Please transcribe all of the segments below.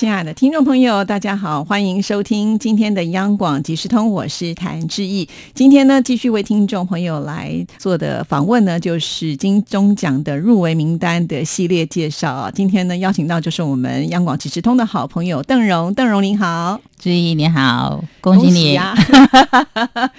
亲爱的听众朋友，大家好，欢迎收听今天的央广即时通，我是谭志毅。今天呢，继续为听众朋友来做的访问呢，就是金钟奖的入围名单的系列介绍啊。今天呢，邀请到就是我们央广即时通的好朋友邓荣，邓荣您好，志毅你好，恭喜你啊！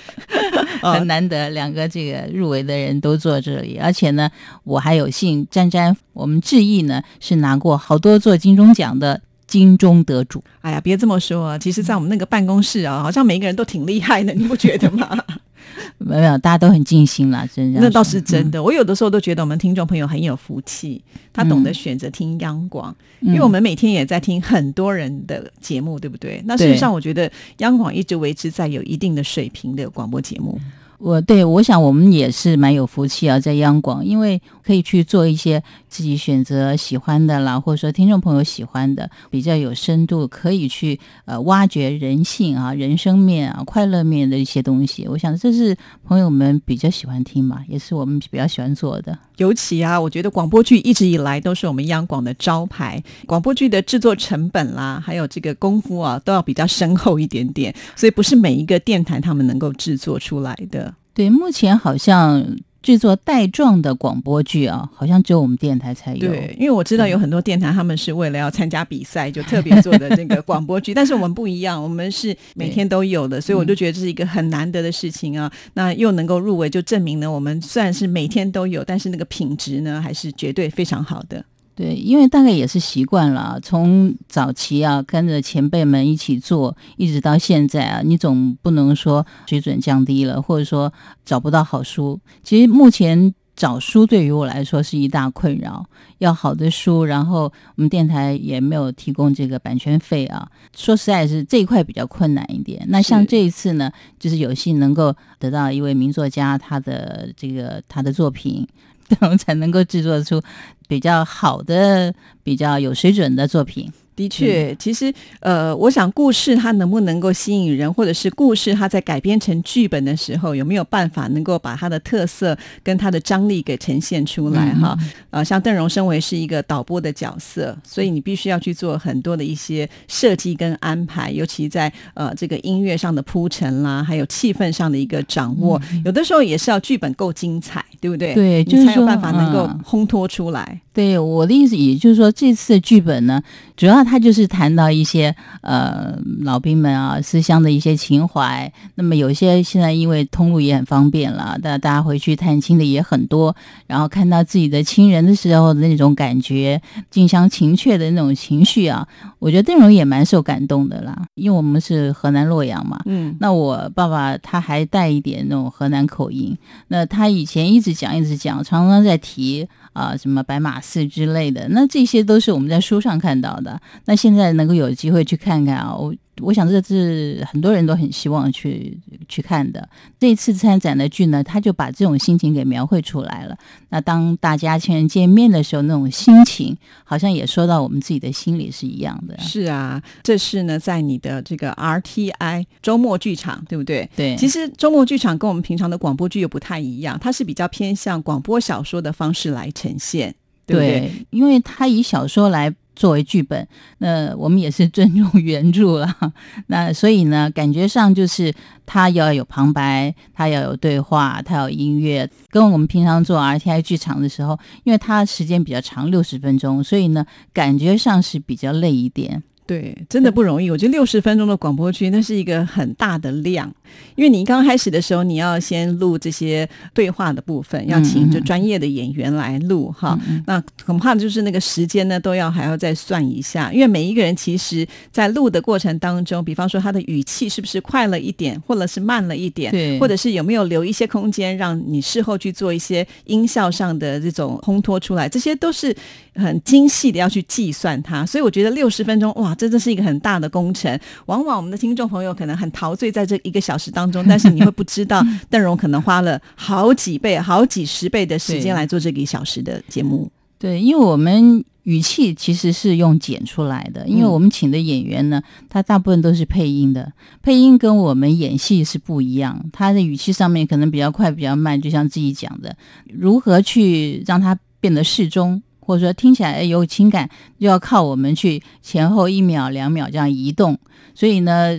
很难得，两个这个入围的人都坐这里，而且呢，我还有幸沾沾，我们志毅呢是拿过好多座金钟奖的。金钟得主，哎呀，别这么说啊，其实，在我们那个办公室啊，好像每个人都挺厉害的，你不觉得吗？没有，大家都很尽心啦，真的。那倒是真的。我有的时候都觉得我们听众朋友很有福气，他懂得选择听央广，因为我们每天也在听很多人的节目，对不对？那事实上，我觉得央广一直维持在有一定的水平的广播节目。我对我想我们也是蛮有福气啊，在央广，因为可以去做一些自己选择喜欢的啦，或者说听众朋友喜欢的，比较有深度，可以去呃挖掘人性啊、人生面啊、快乐面的一些东西。我想这是朋友们比较喜欢听嘛，也是我们比较喜欢做的。尤其啊，我觉得广播剧一直以来都是我们央广的招牌，广播剧的制作成本啦，还有这个功夫啊，都要比较深厚一点点，所以不是每一个电台他们能够制作出来的。对，目前好像制作带状的广播剧啊，好像只有我们电台才有。对，因为我知道有很多电台，他们是为了要参加比赛，就特别做的那个广播剧。但是我们不一样，我们是每天都有的，所以我就觉得这是一个很难得的事情啊。那又能够入围，就证明呢，我们虽然是每天都有，但是那个品质呢，还是绝对非常好的。对，因为大概也是习惯了，从早期啊跟着前辈们一起做，一直到现在啊，你总不能说水准降低了，或者说找不到好书。其实目前找书对于我来说是一大困扰，要好的书，然后我们电台也没有提供这个版权费啊。说实在，是这一块比较困难一点。那像这一次呢，就是有幸能够得到一位名作家他的这个他的作品。这样才能够制作出比较好的、比较有水准的作品。的确，其实呃，我想故事它能不能够吸引人，或者是故事它在改编成剧本的时候，有没有办法能够把它的特色跟它的张力给呈现出来？哈，呃，像邓荣身为是一个导播的角色，所以你必须要去做很多的一些设计跟安排，尤其在呃这个音乐上的铺陈啦，还有气氛上的一个掌握，有的时候也是要剧本够精彩，对不对？对，你才有办法能够烘托出来。对，我的意思也就是说，这次的剧本呢，主要他就是谈到一些呃老兵们啊思乡的一些情怀。那么有些现在因为通路也很方便了，大大家回去探亲的也很多，然后看到自己的亲人的时候的那种感觉，近乡情怯的那种情绪啊，我觉得邓荣也蛮受感动的啦。因为我们是河南洛阳嘛，嗯，那我爸爸他还带一点那种河南口音，那他以前一直讲一直讲，常常在提。啊，什么白马寺之类的，那这些都是我们在书上看到的。那现在能够有机会去看看啊，我我想这是很多人都很希望去去看的。这次参展的剧呢，他就把这种心情给描绘出来了。那当大家亲人见面的时候，那种心情好像也说到我们自己的心里是一样的。是啊，这是呢，在你的这个 RTI 周末剧场，对不对？对。其实周末剧场跟我们平常的广播剧又不太一样，它是比较偏向广播小说的方式来。呈现对，因为他以小说来作为剧本，那我们也是尊重原著了。那所以呢，感觉上就是他要有旁白，他要有对话，他有音乐，跟我们平常做 RTI 剧场的时候，因为它时间比较长，六十分钟，所以呢，感觉上是比较累一点。对，真的不容易。我觉得六十分钟的广播剧，那是一个很大的量。因为你刚开始的时候，你要先录这些对话的部分，要请就专业的演员来录哈。那恐怕就是那个时间呢，都要还要再算一下。因为每一个人其实，在录的过程当中，比方说他的语气是不是快了一点，或者是慢了一点，对，或者是有没有留一些空间，让你事后去做一些音效上的这种烘托出来，这些都是很精细的要去计算它。所以我觉得六十分钟哇。真的是一个很大的工程，往往我们的听众朋友可能很陶醉在这一个小时当中，但是你会不知道邓荣可能花了好几倍、好几十倍的时间来做这个一小时的节目。对，因为我们语气其实是用剪出来的，因为我们请的演员呢，他大部分都是配音的，配音跟我们演戏是不一样，他的语气上面可能比较快，比较慢，就像自己讲的，如何去让它变得适中，或者说听起来有情感，就要靠我们去前后一秒、两秒这样移动，所以呢。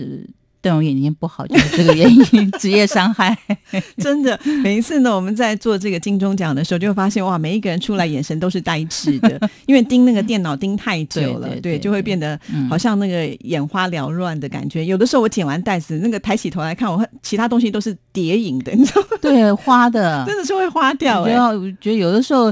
邓荣眼睛不好就是这个原因，职业伤害。真的，每一次呢，我们在做这个金钟奖的时候，就会发现哇，每一个人出来眼神都是呆滞的，因为盯那个电脑盯太久了，对，就会变得好像那个眼花缭乱的感觉。有的时候我剪完袋子，那个抬起头来看，我其他东西都是叠影的，你知道吗？对，花的，真的是会花掉。哎，我觉得有的时候，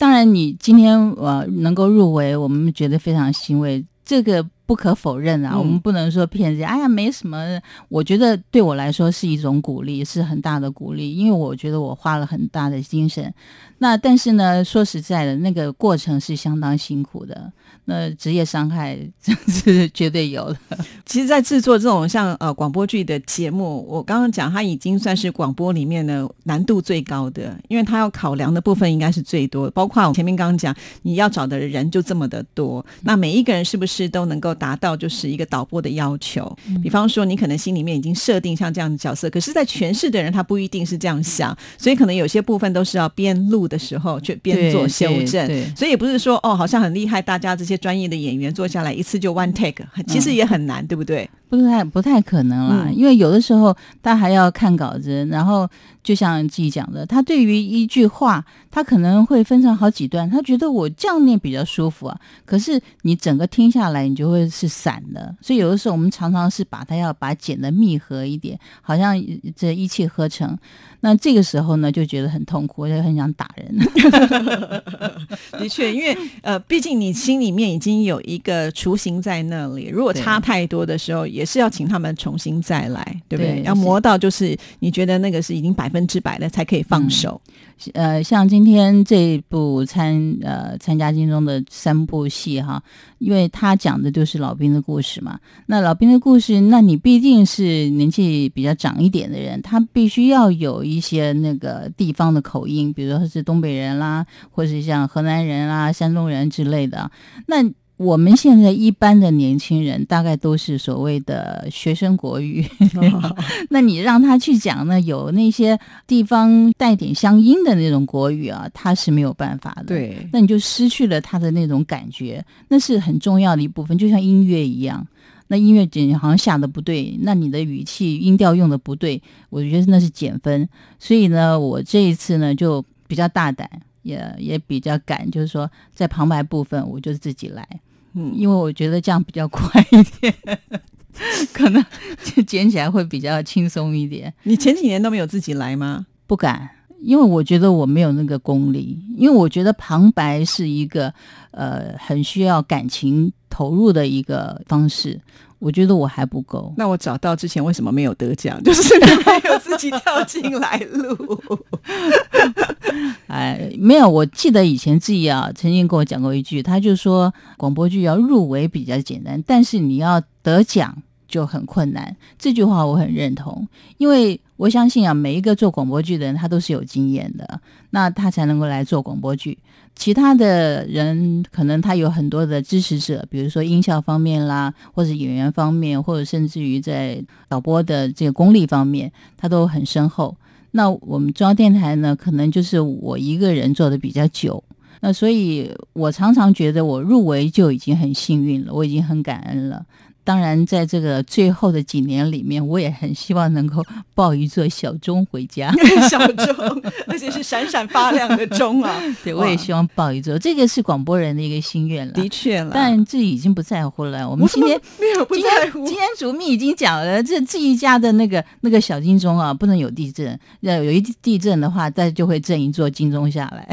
当然你今天呃能够入围，我们觉得非常欣慰。这个。不可否认啊，我们不能说骗人。哎呀，没什么。我觉得对我来说是一种鼓励，是很大的鼓励，因为我觉得我花了很大的精神。那但是呢，说实在的，那个过程是相当辛苦的。那职业伤害这是绝对有的。其实，在制作这种像呃广播剧的节目，我刚刚讲，它已经算是广播里面的难度最高的，因为它要考量的部分应该是最多。包括我前面刚刚讲，你要找的人就这么的多，那每一个人是不是都能够达到就是一个导播的要求？比方说，你可能心里面已经设定像这样的角色，可是，在诠释的人他不一定是这样想，所以可能有些部分都是要边录的时候去边做修正。所以也不是说哦，好像很厉害，大家这些专业的演员坐下来一次就 one take，其实也很难，对不对？不太不太可能啦，因为有的时候他还要看稿子，然后就像自己讲的，他对于一句话，他可能会分成好几段，他觉得我这样念比较舒服啊。可是你整个听下来，你就会是散的，所以有的时候我们常常是把它要把剪的密合一点，好像这一气呵成。那这个时候呢，就觉得很痛苦，就很想打人。的确，因为呃，毕竟你心里面已经有一个雏形在那里，如果差太多的时候，也是要请他们重新再来，对不对？要磨到就是你觉得那个是已经百百分之百的，才可以放手。呃，像今天这部参呃参加金钟的三部戏哈，因为他讲的就是老兵的故事嘛。那老兵的故事，那你毕竟是年纪比较长一点的人，他必须要有一些那个地方的口音，比如说是东北人啦，或是像河南人啦、山东人之类的。那我们现在一般的年轻人大概都是所谓的学生国语，那你让他去讲呢，有那些地方带点乡音的那种国语啊，他是没有办法的。对，那你就失去了他的那种感觉，那是很重要的一部分，就像音乐一样。那音乐剪好像下的不对，那你的语气音调用的不对，我觉得那是减分。所以呢，我这一次呢就比较大胆，也也比较敢，就是说在旁白部分我就自己来。嗯，因为我觉得这样比较快一点，可能捡起来会比较轻松一点。你前几年都没有自己来吗？不敢，因为我觉得我没有那个功力。因为我觉得旁白是一个呃很需要感情投入的一个方式。我觉得我还不够。那我找到之前为什么没有得奖，就是没有自己跳进来录。哎，没有，我记得以前自己啊曾经跟我讲过一句，他就说广播剧要入围比较简单，但是你要得奖就很困难。这句话我很认同，因为我相信啊，每一个做广播剧的人他都是有经验的，那他才能够来做广播剧。其他的人可能他有很多的支持者，比如说音效方面啦，或者演员方面，或者甚至于在导播的这个功力方面，他都很深厚。那我们中央电台呢，可能就是我一个人做的比较久，那所以我常常觉得我入围就已经很幸运了，我已经很感恩了。当然，在这个最后的几年里面，我也很希望能够抱一座小钟回家。小钟，而且是闪闪发亮的钟啊！对，我也希望抱一座。这个是广播人的一个心愿了。的确了，但这已经不在乎了。我们今天没有不在乎。今天主秘已经讲了，这这一家的那个那个小金钟啊，不能有地震。要有一地震的话，再就会震一座金钟下来。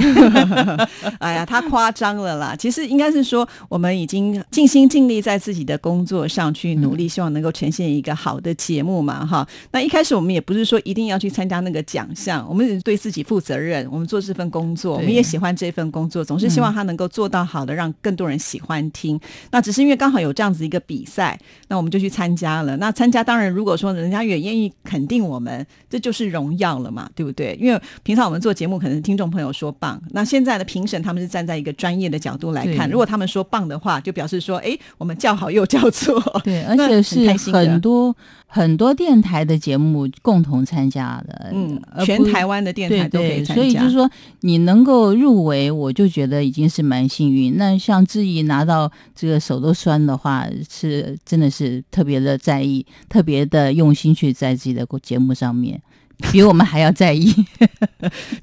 哎呀，他夸张了啦！其实应该是说，我们已经尽心尽力在自己的工作上。上去努力，希望能够呈现一个好的节目嘛，哈。那一开始我们也不是说一定要去参加那个奖项，我们对自己负责任，我们做这份工作，我们也喜欢这份工作，总是希望他能够做到好的，让更多人喜欢听。那只是因为刚好有这样子一个比赛，那我们就去参加了。那参加当然，如果说人家也愿意肯定我们，这就是荣耀了嘛，对不对？因为平常我们做节目，可能听众朋友说棒，那现在的评审他们是站在一个专业的角度来看，如果他们说棒的话，就表示说，哎，我们叫好又叫座，对，而且是很多很多电台的节目共同参加的，嗯，全台湾的电台都可以参加，所以就是说你能够入围，我就觉得已经是蛮幸运。那像志毅拿到这个手都酸的话，是真的是特别的在意，特别的用心去在自己的节目上面。比我们还要在意，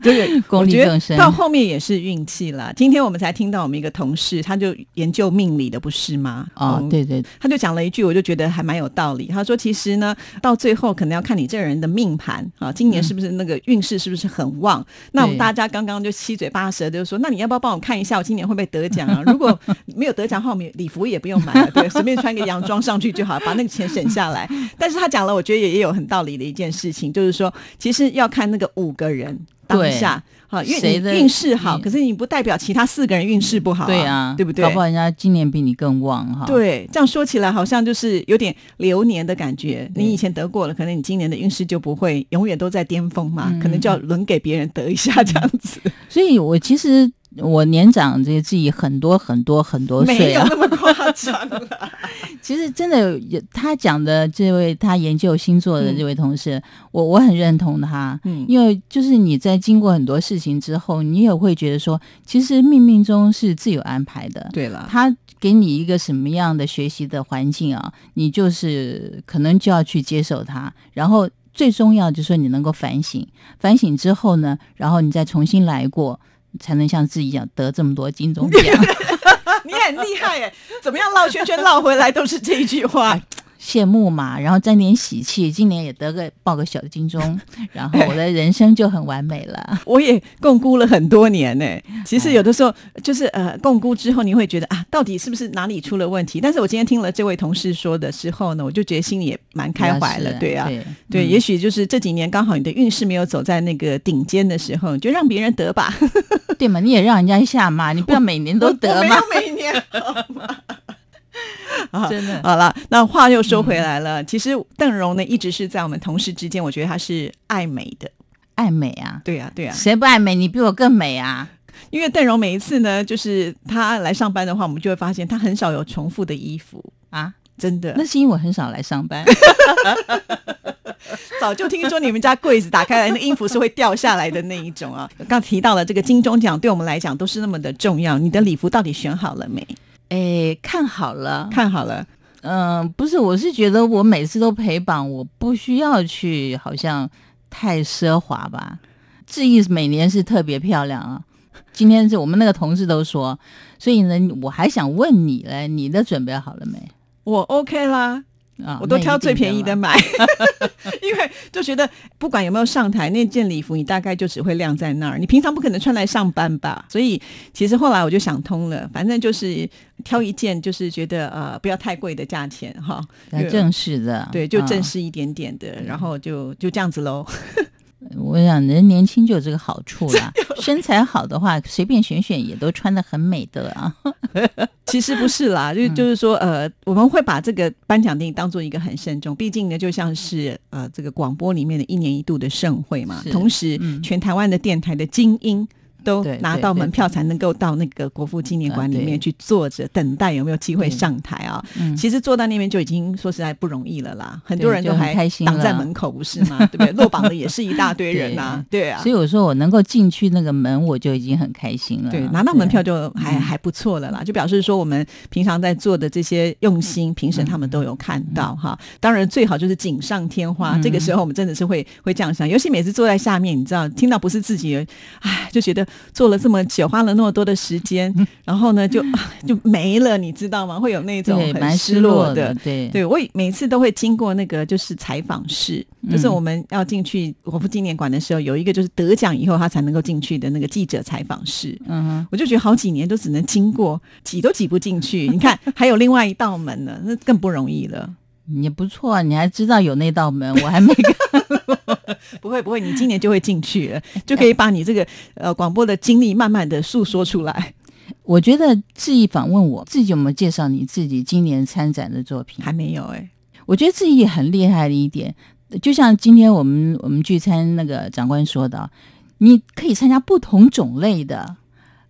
对 功力更深。到后面也是运气了。今天我们才听到我们一个同事，他就研究命理的，不是吗？哦，对对，他就讲了一句，我就觉得还蛮有道理。他说：“其实呢，到最后可能要看你这个人的命盘啊，今年是不是那个运势是不是很旺？那我们大家刚刚就七嘴八舌就说，那你要不要帮我看一下，我今年会不会得奖啊？如果没有得奖的话，我们礼服也不用买了，对，随便穿个洋装上去就好，把那个钱省下来。但是他讲了，我觉得也也有很道理的一件事情，就是说。其实要看那个五个人当下，好，因为你运势好，可是你不代表其他四个人运势不好，对啊，对不对？搞不好人家今年比你更旺哈。对，这样说起来好像就是有点流年的感觉。你以前得过了，可能你今年的运势就不会永远都在巅峰嘛，可能就要轮给别人得一下这样子。所以我其实。我年长这个自己很多很多很多岁，没有那么夸张 其实真的，他讲的这位他研究星座的这位同事，我我很认同他。嗯，因为就是你在经过很多事情之后，你也会觉得说，其实命运中是自有安排的。对了，他给你一个什么样的学习的环境啊，你就是可能就要去接受它。然后最重要就是说你能够反省，反省之后呢，然后你再重新来过。才能像自己一样得这么多金钟奖，你很厉害哎！怎么样绕圈圈绕回来都是这一句话。羡慕嘛，然后沾点喜气，今年也得个报个小金钟，然后我的人生就很完美了。我也共估了很多年呢。其实有的时候就是呃，共估之后你会觉得啊，到底是不是哪里出了问题？但是我今天听了这位同事说的时候呢，我就觉得心里也蛮开怀了。对啊，对，也许就是这几年刚好你的运势没有走在那个顶尖的时候，就让别人得吧，对嘛？你也让人家一下嘛，你不要每年都得嘛，每年。真的好了，那话又说回来了。其实邓荣呢，一直是在我们同事之间，我觉得他是爱美的，爱美啊，对啊，对啊，谁不爱美？你比我更美啊！因为邓荣每一次呢，就是他来上班的话，我们就会发现他很少有重复的衣服啊，真的。那是因为我很少来上班，早就听说你们家柜子打开来，那衣服是会掉下来的那一种啊。刚提到了这个金钟奖，对我们来讲都是那么的重要。你的礼服到底选好了没？哎，看好了，看好了。嗯，不是，我是觉得我每次都陪榜，我不需要去，好像太奢华吧。志毅每年是特别漂亮啊。今天是我们那个同事都说，所以呢，我还想问你嘞，你的准备好了没？我 OK 啦。啊，我都挑最便宜的买，因为就觉得不管有没有上台，那件礼服你大概就只会晾在那儿，你平常不可能穿来上班吧？所以其实后来我就想通了，反正就是挑一件，就是觉得呃不要太贵的价钱哈，正式的，对，就正式一点点的，然后就就这样子喽。我想人年轻就有这个好处啦，身材好的话，随便选选也都穿的很美的啊。其实不是啦，就就是说，呃，我们会把这个颁奖典礼当做一个很慎重，毕竟呢，就像是呃这个广播里面的一年一度的盛会嘛，同时全台湾的电台的精英。都拿到门票才能够到那个国父纪念馆里面去坐着等待有没有机会上台啊？其实坐到那边就已经说实在不容易了啦，很多人都还挡在门口不是吗？对不对？落榜的也是一大堆人 呐，对啊。所以我说我能够进去那个门，我就已经很开心了。对，拿到门票就还还不错了啦，就表示说我们平常在做的这些用心，评审他们都有看到哈。当然最好就是锦上添花，这个时候我们真的是会会这样想，尤其每次坐在下面，你知道听到不是自己，哎，就觉得。做了这么久，花了那么多的时间，然后呢就就没了，你知道吗？会有那种很失失落落的。对对我每次都会经过那个就是采访室，就是我们要进去国父纪念馆的时候，有一个就是得奖以后他才能够进去的那个记者采访室。嗯哼，我就觉得好几年都只能经过，挤都挤不进去。你看，还有另外一道门呢，那更不容易了。也不错啊，你还知道有那道门，我还没看。不会不会，你今年就会进去了，就可以把你这个呃广播的经历慢慢的诉说出来。我觉得志毅访问我自己有没有介绍你自己今年参展的作品？还没有哎、我觉得志毅很厉害的一点，就像今天我们我们聚餐那个长官说的，你可以参加不同种类的。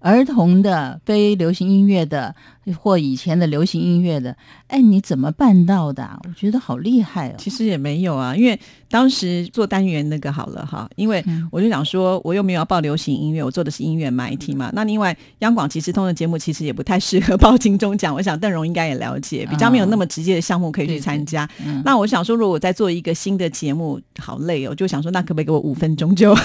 儿童的、非流行音乐的，或以前的流行音乐的，哎，你怎么办到的啊、我觉得好厉害哦！其实也没有啊，因为当时做单元那个好了哈，因为嗯我就想说，我又没有要报流行音乐，我做的是音乐媒体嘛。那另外，央广即时通的节目其实也不太适合报金钟奖，我想邓荣应该也了解，比较没有那么直接的项目可以去参加。嗯那我想说，如果我再做一个新的节目，好累哦，我就想说，那可不可以给我五分钟就？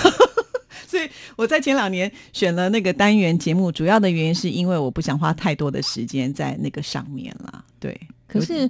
所以我在前两年选了那个单元节目，主要的原因是因为我不想花太多的时间在那个上面啦。对，可是，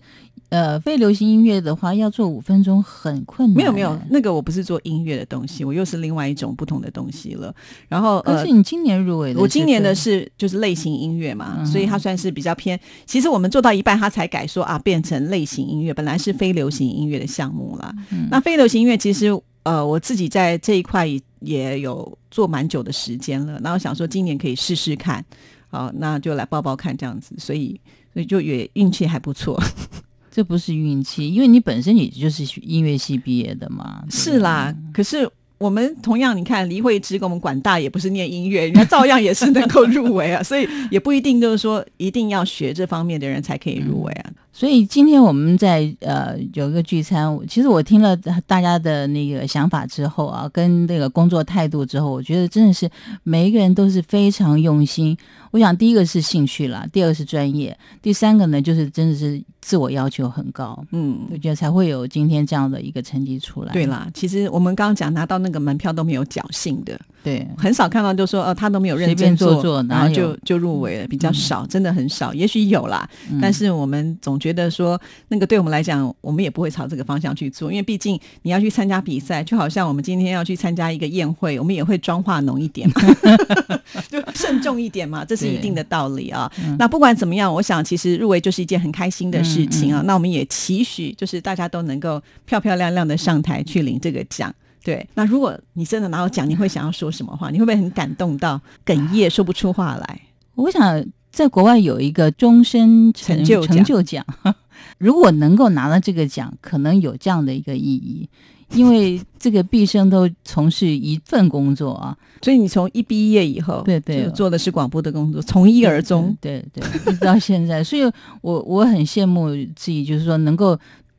呃，非流行音乐的话，要做五分钟很困难。没有没有，那个我不是做音乐的东西，我又是另外一种不同的东西了。然后呃可是，你今年入围的，我今年的，是就是类型音乐嘛，嗯所以它算是比较偏。其实我们做到一半，它才改说啊，变成类型音乐，本来是非流行音乐的项目啦。嗯那非流行音乐其实呃，我自己在这一块也也有做蛮久的时间了，然后想说今年可以试试看，好，那就来报报看这样子，所以所以就也运气还不错。这不是运气，因为你本身也就是音乐系毕业的嘛。是啦，可是我们同样，你看黎慧芝跟我们管大也不是念音乐，人家照样也是能够入围啊，所以也不一定就是说一定要学这方面的人才可以入围啊。所以今天我们在呃有一个聚餐，其实我听了大家的那个想法之后啊，跟那个工作态度之后，我觉得真的是每一个人都是非常用心。我想第一个是兴趣啦，第二个是专业，第三个呢就是真的是自我要求很高，嗯，我觉得才会有今天这样的一个成绩出来。对啦，其实我们刚刚讲拿到那个门票都没有侥幸的，对，很少看到就说哦他都没有认真做做然后就就入围了，比较少，真的很少。也许有啦，嗯但是我们总觉得说那个对我们来讲，我们也不会朝这个方向去做，因为毕竟你要去参加比赛，就好像我们今天要去参加一个宴会，我们也会妆化浓一点嘛，就慎重一点嘛，这是一定的道理啊。那不管怎么样，我想其实入围就是一件很开心的事情啊。那我们也期许就是大家都能够漂漂亮亮的上台去领这个奖。对，那如果你真的拿到奖，你会想要说什么话？你会不会很感动到哽咽，说不出话来？我想在国外有一个终身成成就成就奖，如果能够拿到这个奖，可能有这样的一个意义，因为这个毕生都从事一份工作啊，所以你从一毕业以后，对对。就做的是广播的工作，从一而终。对对，对一直到现在，所以我我很羡慕自己，就是说能够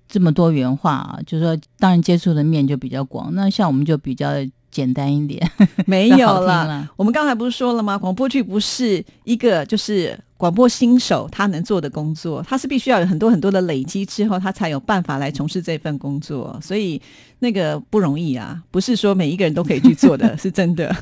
这么多元化啊，就是说当然接触的面就比较广，那像我们就比较简单一点，没有了，了，我们刚才不是说了吗？广播剧不是一个就是广播新手他能做的工作，他是必须要有很多很多的累积之后，他才有办法来从事这份工作，所以那个不容易啊，不是说每一个人都可以去做的，是真的。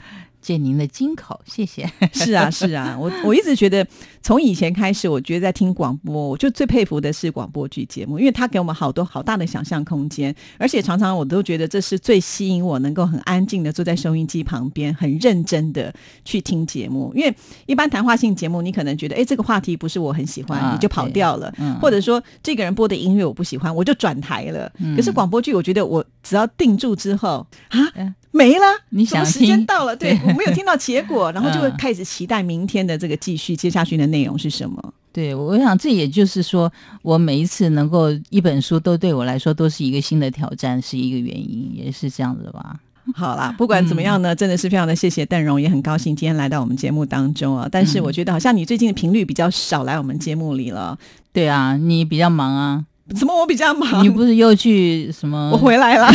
借您的金口，谢谢。是啊，是啊，我我一直觉得，从以前开始，我觉得在听广播，我就最佩服的是广播剧节目，因为它给我们好多好大的想象空间，而且常常我都觉得这是最吸引我能够很安静的坐在收音机旁边，很认真的去听节目。因为一般谈话性节目，你可能觉得，哎，这个话题不是我很喜欢，啊你就跑掉了，嗯或者说这个人播的音乐我不喜欢，我就转台了。可是广播剧，我觉得我只要定住之后啊嗯，没了，你想时间到了，对。对我没有听到结果，然后就会嗯。开始期待明天的这个继续，接下去的内容是什么？对，我想这也就是说，我每一次能够一本书都对我来说都是一个新的挑战，是一个原因，也是这样子吧。好啦，不管怎么样呢，真的是非常的谢谢邓荣，也很高兴今天来到我们节目当中啊。但是我觉得好像你最近的频率比较少来我们节目里了，对啊，你比较忙啊，怎么我比较忙？你不是又去什么？我回来了，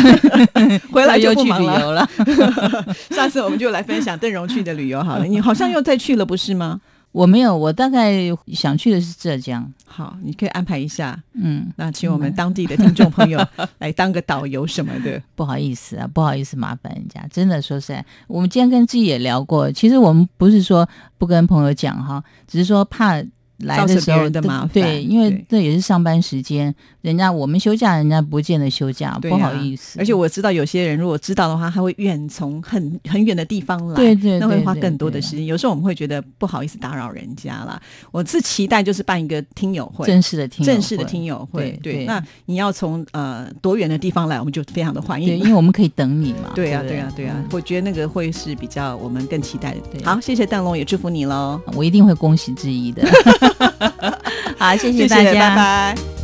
回来就又去。旅游了。下次我们就来分享邓荣去的旅游好了。你好像又再去了，不是吗？我没有，我大概想去的是浙江。好，你可以安排一下。嗯，那请我们当地的听众朋友 来当个导游什么的。不好意思啊，不好意思麻烦人家。真的说实在，我们今天跟自己也聊过，其实我们不是说不跟朋友讲哈，只是说怕。来的时候的麻烦，对，因为这也是上班时间，人家我们休假，人家不见得休假，不好意思。而且我知道有些人如果知道的话，他会远从很很远的地方来，对对，那会花更多的时间。有时候我们会觉得不好意思打扰人家啦。我是期待就是办一个听友会，正式的听正式的听友会。对，那你要从呃多远的地方来，我们就非常的欢迎，因为我们可以等你嘛。对啊，对啊，对啊，我觉得那个会是比较我们更期待的。好，谢谢邓龙，也祝福你喽，我一定会恭喜之一的。好，谢谢大家，拜拜。